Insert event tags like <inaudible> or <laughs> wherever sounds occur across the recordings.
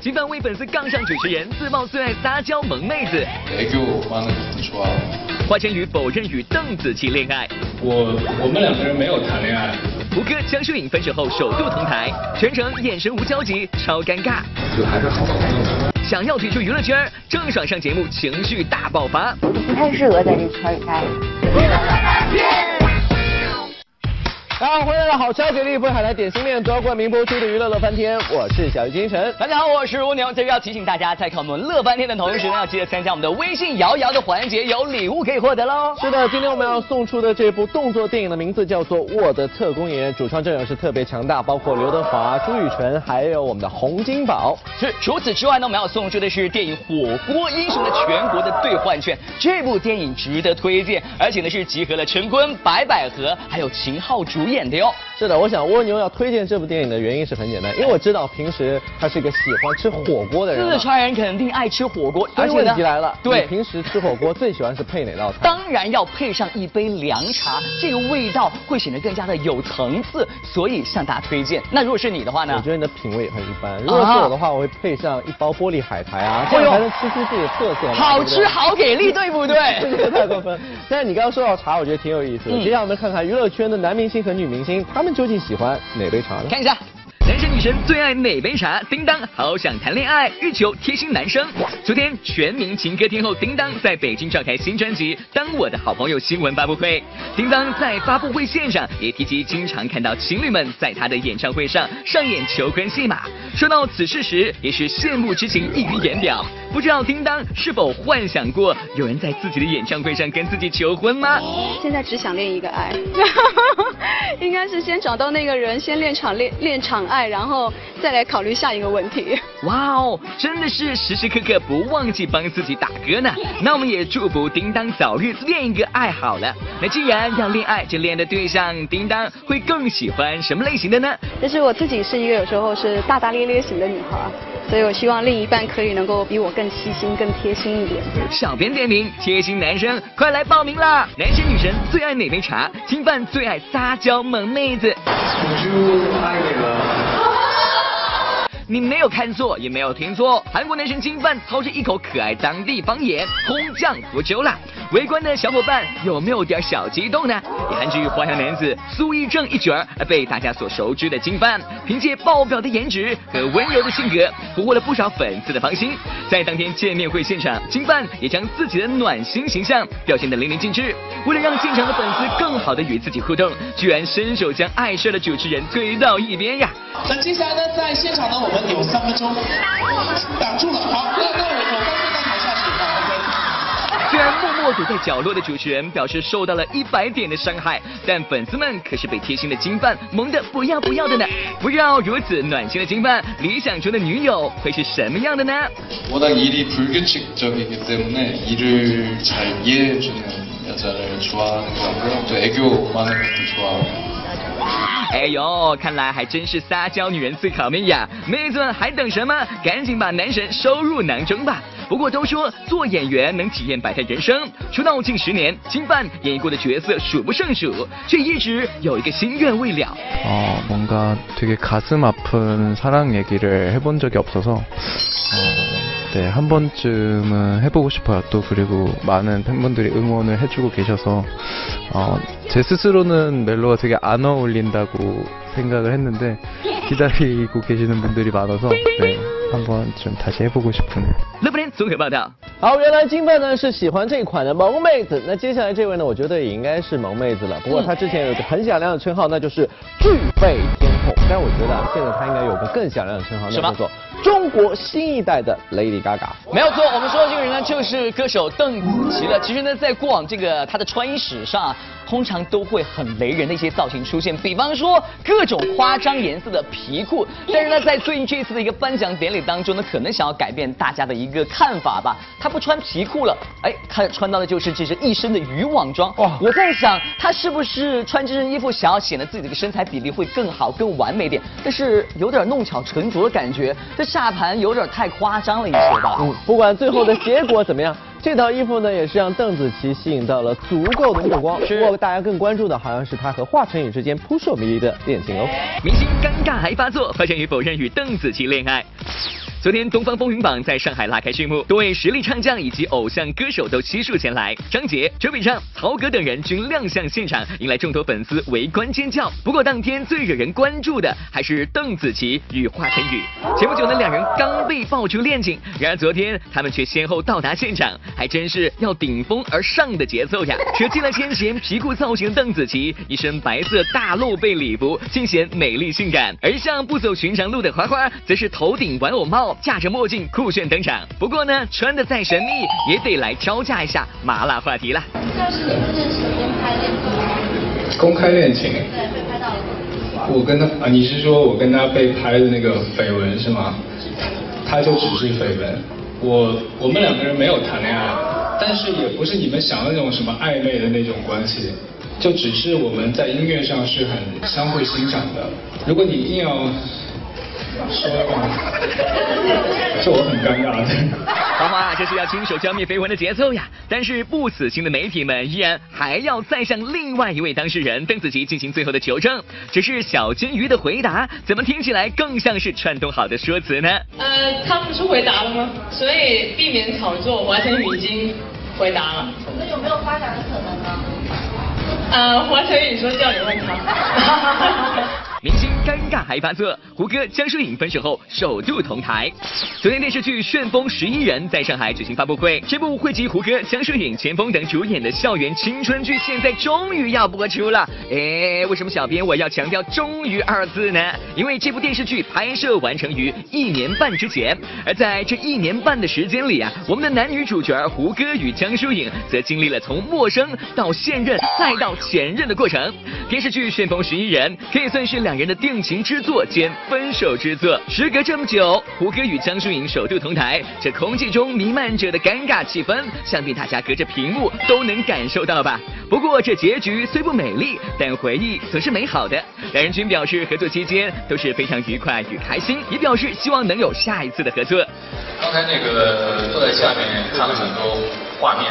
金范为粉丝杠上主持人，自曝最爱撒娇萌妹子。谁给我发说？华晨宇否认与邓紫棋恋爱。我我们两个人没有谈恋爱。胡歌、江疏影分手后首度同台，全程眼神无交集，超尴尬。就还是好好。想要退出娱乐圈，郑爽上节目情绪大爆发。不太适合在这圈里待。大家好，欢迎来到好消息力不海苔点心面夺冠名播出的娱乐乐翻天，我是小鱼金晨。大家好，我是蜗牛。这个要提醒大家，在看我们乐翻天的同时呢，要记得参加我们的微信摇一摇的环节，有礼物可以获得喽。是的，今天我们要送出的这部动作电影的名字叫做《我的特工演员》，主创阵容是特别强大，包括刘德华、朱雨辰，还有我们的洪金宝。是，除此之外呢，我们要送出的是电影《火锅英雄》的全国的兑换券。这部电影值得推荐，而且呢是集合了陈坤、白百合还有秦昊主演的哟。是的，我想蜗牛要推荐这部电影的原因是很简单，因为我知道平时他是一个喜欢吃火锅的人。四川人肯定爱吃火锅，而且问题来了，对你平时吃火锅最喜欢是配哪道菜？当然要配上一杯凉茶，这个味道会显得更加的有层次，所以向大家推荐。那如果是你的话呢？我觉得你的品味很一般。如果是我的话，我会配上一包玻璃海苔啊，这样才能吃出自己的特色。好吃好给力，对不对？这个太过分。但是你刚刚说到茶，我觉得挺有意思的。嗯接下来我们看看娱乐圈的男明星和女明星，他他们究竟喜欢哪杯茶呢？看一下。男神女神最爱哪杯茶？叮当好想谈恋爱，欲求贴心男生。昨天，全民情歌天后叮当在北京召开新专辑《当我的好朋友》新闻发布会。叮当在发布会现场也提及，经常看到情侣们在他的演唱会上上演求婚戏码。说到此事时，也是羡慕之情溢于言表。不知道叮当是否幻想过有人在自己的演唱会上跟自己求婚吗？现在只想练一个爱，<laughs> 应该是先找到那个人，先练场练练场爱，然后再来考虑下一个问题。哇哦，真的是时时刻刻不忘记帮自己打歌呢。那我们也祝福叮当早日练一个爱好了。那既然要恋爱，就恋的对象叮当会更喜欢什么类型的呢？就是我自己是一个有时候是大大咧咧型的女孩，所以我希望另一半可以能够比我更细心、更贴心一点。小编点名，贴心男生快来报名啦！男神女神最爱哪杯茶？金范最爱撒娇萌妹子。你你没有看错，也没有听错，韩国男神金范操着一口可爱当地方言空降福州啦！围观的小伙伴有没有点小激动呢？以韩剧花样男子苏义正一角而被大家所熟知的金范，凭借爆表的颜值和温柔的性格，俘获了不少粉丝的芳心。在当天见面会现场，金范也将自己的暖心形象表现得淋漓尽致。为了让现场的粉丝更好的与自己互动，居然伸手将碍事的主持人推到一边呀！那接下来呢，在现场呢，我们有三分钟，挡住了。好，那那我我干脆在台下请啊，OK。虽然默默躲在角落的主持人表示受到了一百点的伤害，但粉丝们可是被贴心的金范萌得不要不要的呢。不知道如此暖心的金范，理想中的女友会是什么样的呢？ 워낙 일이 불규칙적이기 때문에 일을 잘 이해해주는 여자를 좋아하는 것 같고요. 또 애교 많은 것도 좋아하고. <laughs> 哎呦，看来还真是撒娇女人最好命呀！妹子们还等什么？赶紧把男神收入囊中吧！不过都说做演员能体验百态人生，出道近十年，金范演绎过的角色数不胜数，却一直有一个心愿未了。 어, 뭔가 되게 가슴 아픈 사랑 얘기를 해본 적이 없어서, 어, 네, 한 번쯤은 해보고 싶어요. 또 그리고 많은 팬분들이 응원을 해주고 계셔서, 어, 제 스스로는 멜로가 되게 안 어울린다고 생각을 했는데, 기다리고 계시는 분들이 많아서, 네, 한 번쯤 다시 해보고 싶은 乐不天综合报道。好，原来金范呢是喜欢这一款的萌妹子。那接下来这位呢，我觉得也应该是萌妹子了。不过她之前有一个很响亮的称号，那就是巨背天后。但我觉得啊，现在她应该有个更响亮的称号，那什么叫做 中国新一代的 Lady Gaga。没有错，我们说的这个人呢，就是歌手邓紫棋了。其实呢，在过往这个她的穿衣史上啊，通常都会很雷人的一些造型出现，比方说各种夸张颜色的皮裤。但是呢，在最近这一次的一个颁奖典礼当中呢，可能想要改变大家的一个看法吧。她不穿皮裤了，哎，她穿到的就是这身一身的渔网装。哇！我在想，她是不是穿这身衣服想要显得自己的身材比例会更好、更完美点？但是有点弄巧成拙的感觉。这下盘有点太夸张了一些吧。嗯，不管最后的结果怎么样，<laughs> 这套衣服呢也是让邓紫棋吸引到了足够的目光。不过大家更关注的好像是她和华晨宇之间扑朔迷离的恋情哦。明星尴尬还发作，华晨宇否认与邓紫棋恋爱。昨天，东方风云榜在上海拉开序幕，多位实力唱将以及偶像歌手都悉数前来，张杰、周笔畅、曹格等人均亮相现场，迎来众多粉丝围观尖叫。不过，当天最惹人关注的还是邓紫棋与华晨宇。前不久呢，两人刚被爆出恋情，然而昨天他们却先后到达现场，还真是要顶峰而上的节奏呀！舍弃了先前皮裤造型的邓紫棋，一身白色大露背礼服，尽显美丽性感；而像不走寻常路的花花，则是头顶玩偶帽，架着墨镜酷炫登场。不过呢，穿的再神秘，也得来招架一下麻辣话题啦。公开恋情。对，被拍到了我跟他啊，你是说我跟他被拍的那个绯闻是吗？他就只是绯闻，我我们两个人没有谈恋爱，但是也不是你们想的那种什么暧昧的那种关系，就只是我们在音乐上是很相互欣赏的。如果你硬要说的话，这我很尴尬的。花花这是要亲手浇灭绯闻的节奏呀！但是不死心的媒体们依然还要再向另外一位当事人邓紫棋进行最后的求证。只是小金鱼的回答怎么听起来更像是串通好的说辞呢？呃，他不是回答了吗？所以避免炒作，华晨宇已经回答了。那有没有发展的可能呢？呃，华晨宇说叫你问他。<laughs> 明星尴尬还发作，胡歌、江疏影分手后首度同台。昨天电视剧《旋风十一人》在上海举行发布会，这部汇集胡歌、江疏影、钱枫等主演的校园青春剧，现在终于要播出了。哎，为什么小编我要强调“终于”二字呢？因为这部电视剧拍摄完成于一年半之前，而在这一年半的时间里啊，我们的男女主角胡歌与江疏影则经历了从陌生到现任再到前任的过程。电视剧《旋风十一人》可以算是两人的定情之作兼分手之作。时隔这么久，胡歌与江疏影首度同台，这空气中弥漫着的尴尬气氛，想必大家隔着屏幕都能感受到吧。不过这结局虽不美丽，但回忆则是美好的。两人均表示合作期间都是非常愉快与开心，也表示希望能有下一次的合作。刚才那个坐在下面看了很多画面，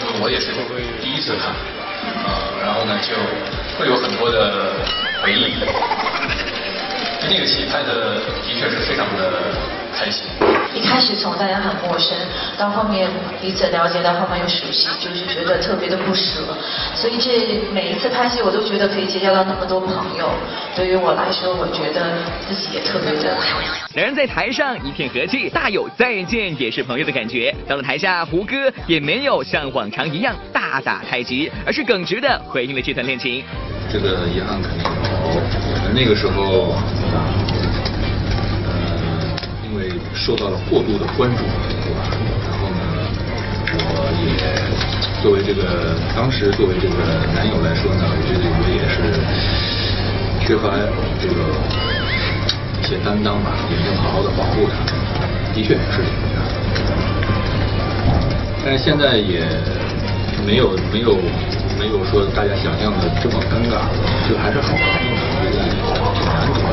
因为我也是第一次看，呃、然后呢就会有很多的回忆。那个戏拍的的确是非常的开心。一开始从大家很陌生，到后面彼此了解，到后面又熟悉，就是觉得特别的不舍。所以这每一次拍戏，我都觉得可以结交到那么多朋友。对于我来说，我觉得自己也特别的开心。两人在台上一片和气，大有再见也是朋友的感觉。到了台下，胡歌也没有像往常一样大打太极，而是耿直的回应了这段恋情。这个遗憾肯定有。我们那个时候，受到了过度的关注，对吧？然后呢，我也作为这个当时作为这个男友来说呢，我觉得我也是缺乏这个一些担当吧，也没有好好的保护她。的确是这样。但是现在也没有没有没有说大家想象的这么尴尬，就还是好朋友，我觉得挺难得。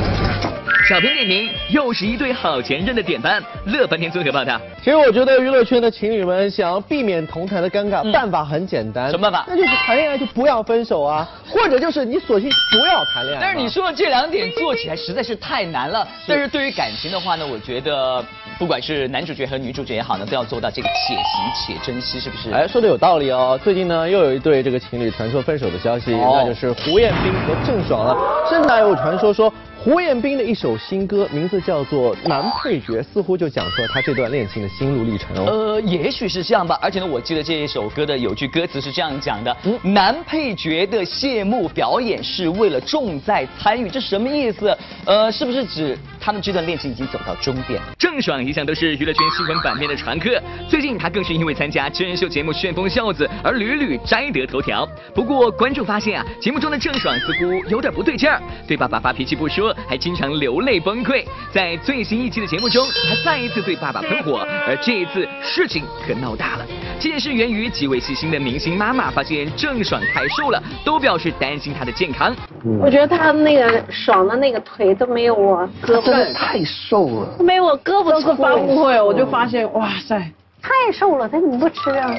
小编点评：又是一对好前任的典范。乐翻天综合报道。其实我觉得娱乐圈的情侣们想要避免同台的尴尬，办法很简单。什么办法那就是谈恋爱就不要分手啊，或者就是你索性不要谈恋爱。但是你说的这两点做起来实在是太难了。但是对于感情的话呢，我觉得不管是男主角和女主角也好呢，都要做到这个且行且珍惜，是不是？哎，说的有道理哦。最近呢，又有一对这个情侣传说分手的消息，哦那就是胡彦斌和郑爽了。甚至还有传说说，胡彦斌的一首新歌名字叫做《男配角》，似乎就讲出了他这段恋情的心路历程哦。呃，也许是这样吧。而且呢，我记得这一首歌的有句歌词是这样讲的：嗯男配角的谢幕表演是为了重在参与，这什么意思？呃，是不是指他们这段恋情已经走到终点了？郑爽一向都是娱乐圈新闻版面的常客，最近她更是因为参加真人秀节目《旋风孝子》而屡屡摘得头条。不过观众发现啊，节目中的郑爽似乎有点不对劲儿，对爸爸发脾气不说，还经常流泪崩溃。在最新一期的节目中，他再一次对爸爸喷火，而这一次事情可闹大了。这件事源于几位细心的明星妈妈发现郑爽太瘦了，都表示担心她的健康。我觉得他那个爽的那个腿都没有我胳膊，真的太瘦了。没有我胳膊粗。发布会我就发现，哇塞。太瘦了，他怎么不吃啊？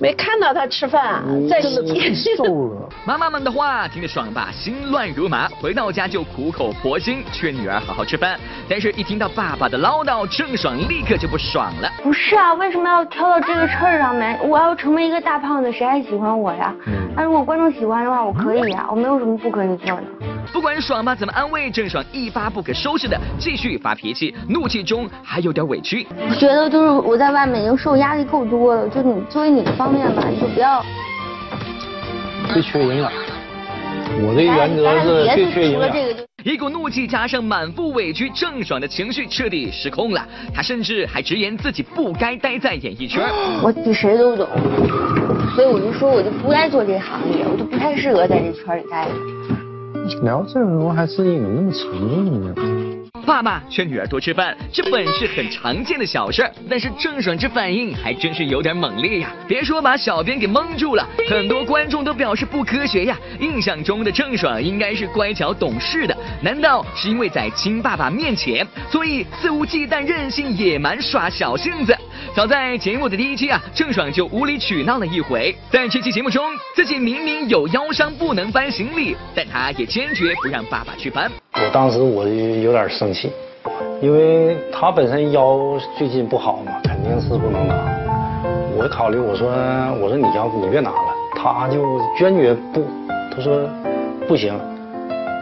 没看到他吃饭，在真的太瘦了。<laughs> 妈妈们的话听得爽吧心乱如麻，回到家就苦口婆心劝女儿好好吃饭。但是，一听到爸爸的唠叨，郑爽立刻就不爽了。不是啊，为什么要挑到这个事儿上面？我要成为一个大胖子，谁还喜欢我呀？那如果观众喜欢的话，我可以呀，我没有什么不可以做的。不管爽爸怎么安慰，郑爽一发不可收拾的继续发脾气，怒气中还有点委屈。我觉得就是我在外面已经受压力够多了，就你作为你的方面吧，你就不要。最缺营养。我的原则是最缺营养。一股怒气加上满腹委屈，郑爽的情绪彻底失控了。她甚至还直言自己不该待在演艺圈。<gasps> 我比谁都懂，所以我就说我就不该做这行业，我就不太适合在这圈里待。聊这种还是有那么沉重的？爸爸劝女儿多吃饭，这本是很常见的小事，但是郑爽这反应还真是有点猛烈呀！别说把小编给蒙住了，<laughs> 很多观众都表示不科学呀。印象中的郑爽应该是乖巧懂事的，难道是因为在亲爸爸面前，所以肆无忌惮、任性野蛮耍小性子？早在节目的第一期啊，郑爽就无理取闹了一回。在这期节目中，自己明明有腰伤不能搬行李，但她也坚决不让爸爸去搬。我当时我就有点生气，因为他本身腰最近不好嘛，肯定是不能拿。我考虑我说我说你要你别拿了，他就坚决不，他说不行，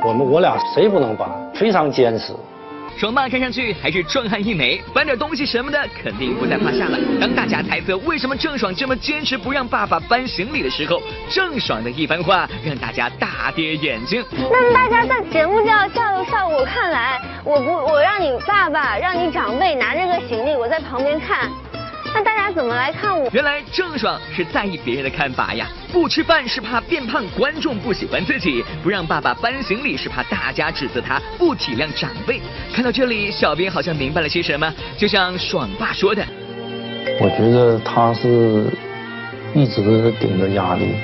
我们我俩谁不能搬，非常坚持。爽爸看上去还是壮汉一枚，搬点东西什么的肯定不在话下了。当大家猜测为什么郑爽这么坚持不让爸爸搬行李的时候，郑爽的一番话让大家大跌眼镜。那么大家在节目效效效果看来，我不我让你爸爸让你长辈拿着个行李，我在旁边看。那大家怎么来看我？原来郑爽是在意别人的看法呀，不吃饭是怕变胖，观众不喜欢自己；不让爸爸搬行李是怕大家指责他不体谅长辈。看到这里，小编好像明白了些什么，就像爽爸说的：“我觉得他是一直顶着压力，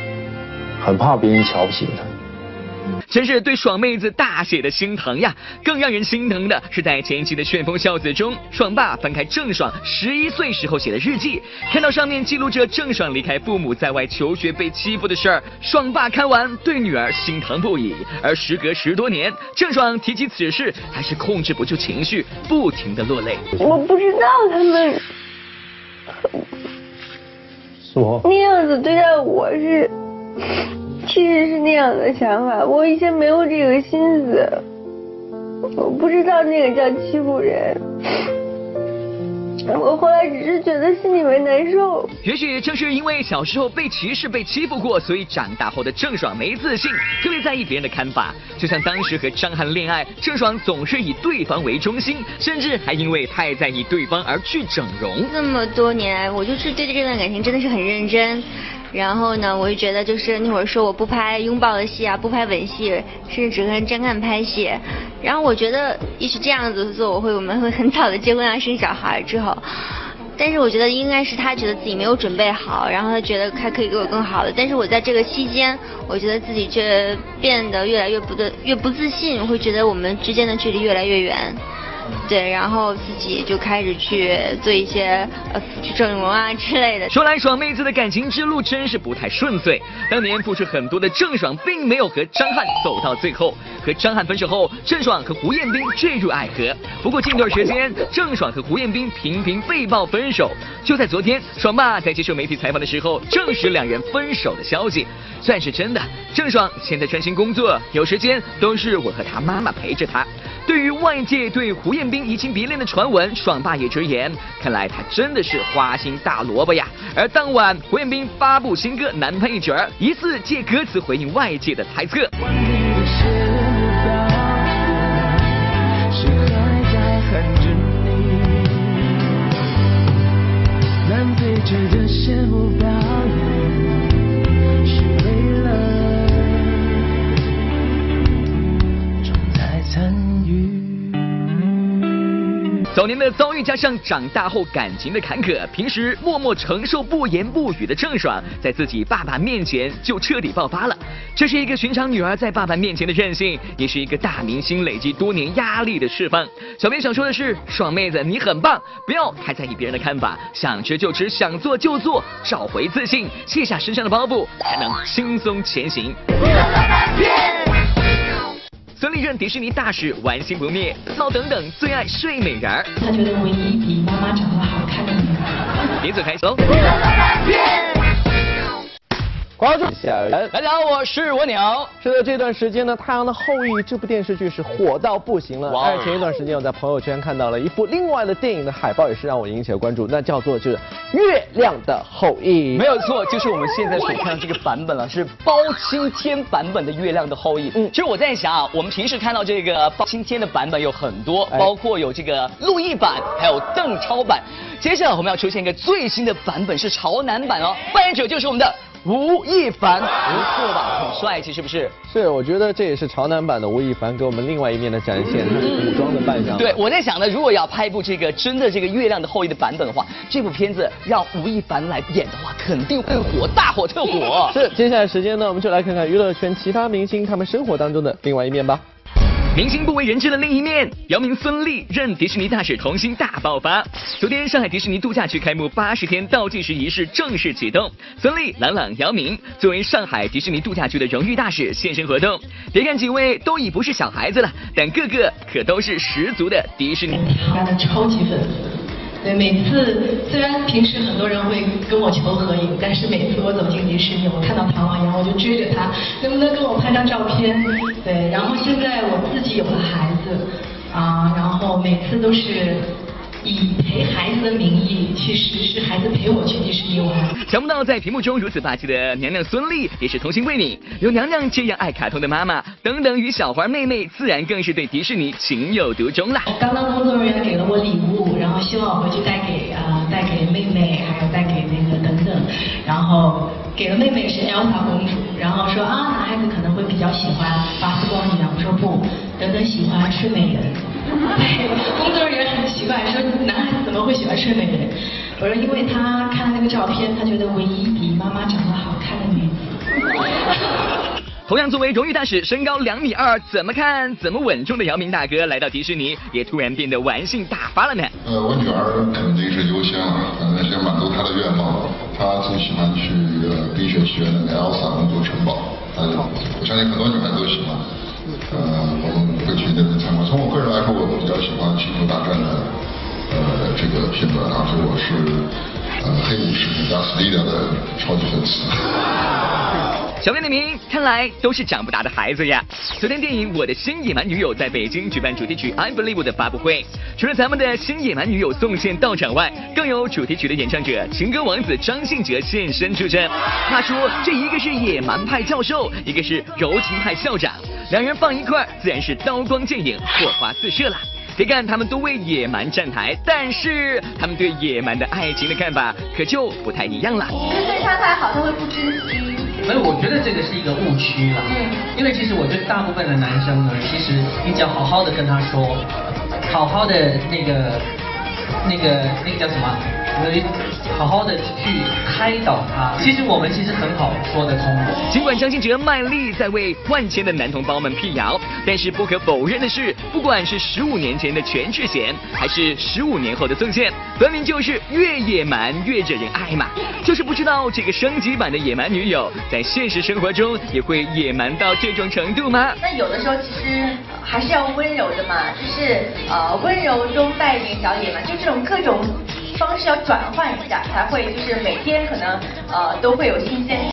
很怕别人瞧不起他。”真是对爽妹子大写的心疼呀！更让人心疼的是，在前期的旋风孝子中，爽爸翻开郑爽十一岁时候写的日记，看到上面记录着郑爽离开父母在外求学被欺负的事儿，爽爸看完对女儿心疼不已。而时隔十多年，郑爽提起此事，还是控制不住情绪，不停的落泪。我不知道他们说那样子对待我是。其实是那样的想法，我以前没有这个心思，我不知道那个叫欺负人。我后来只是觉得心里面难受。也许正是因为小时候被歧视、被欺负过，所以长大后的郑爽没自信，特别在意别人的看法。就像当时和张翰恋爱，郑爽总是以对方为中心，甚至还因为太在意对方而去整容。这么多年，我就是对这段感情真的是很认真。然后呢，我就觉得就是那会儿说我不拍拥抱的戏啊，不拍吻戏，甚至只跟张翰拍戏。然后我觉得也许这样子做，我会我们会很早的结婚啊，生小孩之后。但是我觉得应该是他觉得自己没有准备好，然后他觉得还可以给我更好的。但是我在这个期间，我觉得自己却变得越来越不对越不自信，我会觉得我们之间的距离越来越远。对，然后自己就开始去做一些呃去整容啊之类的。说来爽妹子的感情之路真是不太顺遂。当年付出很多的郑爽，并没有和张翰走到最后。和张翰分手后，郑爽和胡彦斌坠入爱河。不过近段时间，郑爽和胡彦斌频频被曝分手。就在昨天，爽爸在接受媒体采访的时候，证实两人分手的消息，算是真的。郑爽现在专心工作，有时间都是我和他妈妈陪着他。对于外界对胡彦斌移情别恋的传闻，爽爸也直言，看来他真的是花心大萝卜呀。而当晚，胡彦斌发布新歌《男配角》，疑似借歌词回应外界的猜测。的羡慕表演。早年的遭遇加上长大后感情的坎坷，平时默默承受不言不语的郑爽，在自己爸爸面前就彻底爆发了。这是一个寻常女儿在爸爸面前的任性，也是一个大明星累积多年压力的释放。小编想说的是，爽妹子你很棒，不要太在意别人的看法，想吃就吃，想做就做，找回自信，卸下身上的包袱，才能轻松前行。孙俪任迪士尼大使，玩心不灭。闹等等最爱睡美人儿。他觉得唯一比妈妈长得好看的女人。别走开，走。关注下人，大家好，我是蜗牛。是的，这段时间呢，《太阳的后裔》这部电视剧是火到不行了。而前一段时间，我在朋友圈看到了一部另外的电影的海报，也是让我引起了关注，那叫做就是《月亮的后裔》。没有错，就是我们现在所看的这个版本了，是包青天版本的《月亮的后裔》。嗯，其实我在想啊，我们平时看到这个包青天的版本有很多，包括有这个陆毅版，还有邓超版。接下来我们要出现一个最新的版本，是潮男版哦，扮演者就是我们的。吴亦凡，不错吧？很帅气，是不是？是，我觉得这也是潮男版的吴亦凡给我们另外一面的展现，他是古装的扮相。对，我在想呢，如果要拍一部这个真的这个月亮的后裔的版本的话，这部片子让吴亦凡来演的话，肯定会火，大火特火。是，接下来时间呢，我们就来看看娱乐圈其他明星他们生活当中的另外一面吧。明星不为人知的另一面，姚明、孙俪任迪士尼大使，童星大爆发。昨天，上海迪士尼度假区开幕八十天倒计时仪式正式启动，孙俪、朗朗、姚明作为上海迪士尼度假区的荣誉大使现身活动。别看几位都已不是小孩子了，但个个可都是十足的迪士尼。超级粉丝。对，每次虽然平时很多人会跟我求合影，但是每次我走进迪士尼，我看到唐老鸭，我就追着他，能不能跟我拍张照片？对，然后现在我自己有了孩子，啊，然后每次都是。以陪孩子的名义去实施孩子陪我去迪士尼玩。想不到在屏幕中如此霸气的娘娘孙俪也是童心未泯，有娘娘这样爱卡通的妈妈，等等与小花妹妹自然更是对迪士尼情有独钟啦。刚刚工作人员给了我礼物，然后希望我回去带给啊带给妹妹，还有带给那个等等，然后给了妹妹是 Elsa 公主，然后说啊男孩子可能会比较喜欢巴斯光年，我说不，等等喜欢睡美人。工作人员很奇怪，说男孩子怎么会喜欢睡美人？我说因为他看那个照片，他觉得唯一比妈妈长得好看的女子。同样作为荣誉大使，身高两米二，怎么看怎么稳重的姚明大哥来到迪士尼，也突然变得玩性大发了呢。呃，我女儿肯定是优先了，反正先满足她的愿望。她最喜欢去呃冰雪学那个 Elsa 公主城堡，呃，我相信很多女孩都喜欢。我们会去那边参观。从我个人来说，我比较喜欢《星球大战》的呃这个片段，而且我是呃黑武士加斯利亚的超级粉丝。小编点名，看来都是长不大的孩子呀。昨天电影《我的新野蛮女友》在北京举办主题曲《I Believe》的发布会，除了咱们的新野蛮女友宋茜到场外，更有主题曲的演唱者情歌王子张信哲现身助阵。他说，这一个是野蛮派教授，一个是柔情派校长，两人放一块，自然是刀光剑影，火花四射了。别看他们都为野蛮站台，但是他们对野蛮的爱情的看法可就不太一样了。对他太好，他会不珍惜。所以我觉得这个是一个误区了，嗯，因为其实我觉得大部分的男生呢，其实你只要好好的跟他说，好好的那个那个那个叫什么？好好的去开导他，其实我们其实很好说得通的。尽管张信哲卖力在为万千的男同胞们辟谣，但是不可否认的是，不管是十五年前的全智贤，还是十五年后的宋茜，分明就是越野蛮越惹人爱嘛。就是不知道这个升级版的野蛮女友，在现实生活中也会野蛮到这种程度吗？那有的时候其实还是要温柔的嘛，就是呃温柔中带一点小野蛮，就这种各种。方式要转换一下，才会就是每天可能呃都会有新鲜。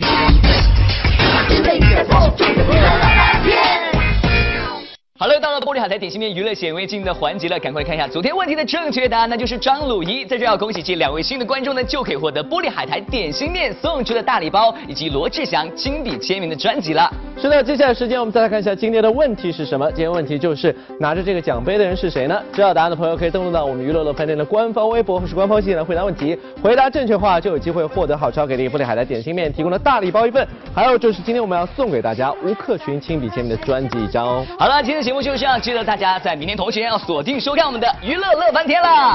海苔点心面娱乐显微镜的环节了，赶快看一下昨天问题的正确答案，那就是张鲁一。在这要恭喜这两位新的观众呢，就可以获得玻璃海苔点心面送出的大礼包，以及罗志祥亲笔签名的专辑了。是的，接下来时间我们再来看一下今天的问题是什么？今天问题就是拿着这个奖杯的人是谁呢？知道答案的朋友可以登录到我们娱乐乐饭店的官方微博或是官方信来回答问题，回答正确的话就有机会获得好超给力玻璃海苔点心面提供的大礼包一份，还有就是今天我们要送给大家吴克群亲笔签名的专辑一张哦。好了，今天的节目就是这样，记得大家在明天同时要锁定收看我们的娱乐乐翻天啦。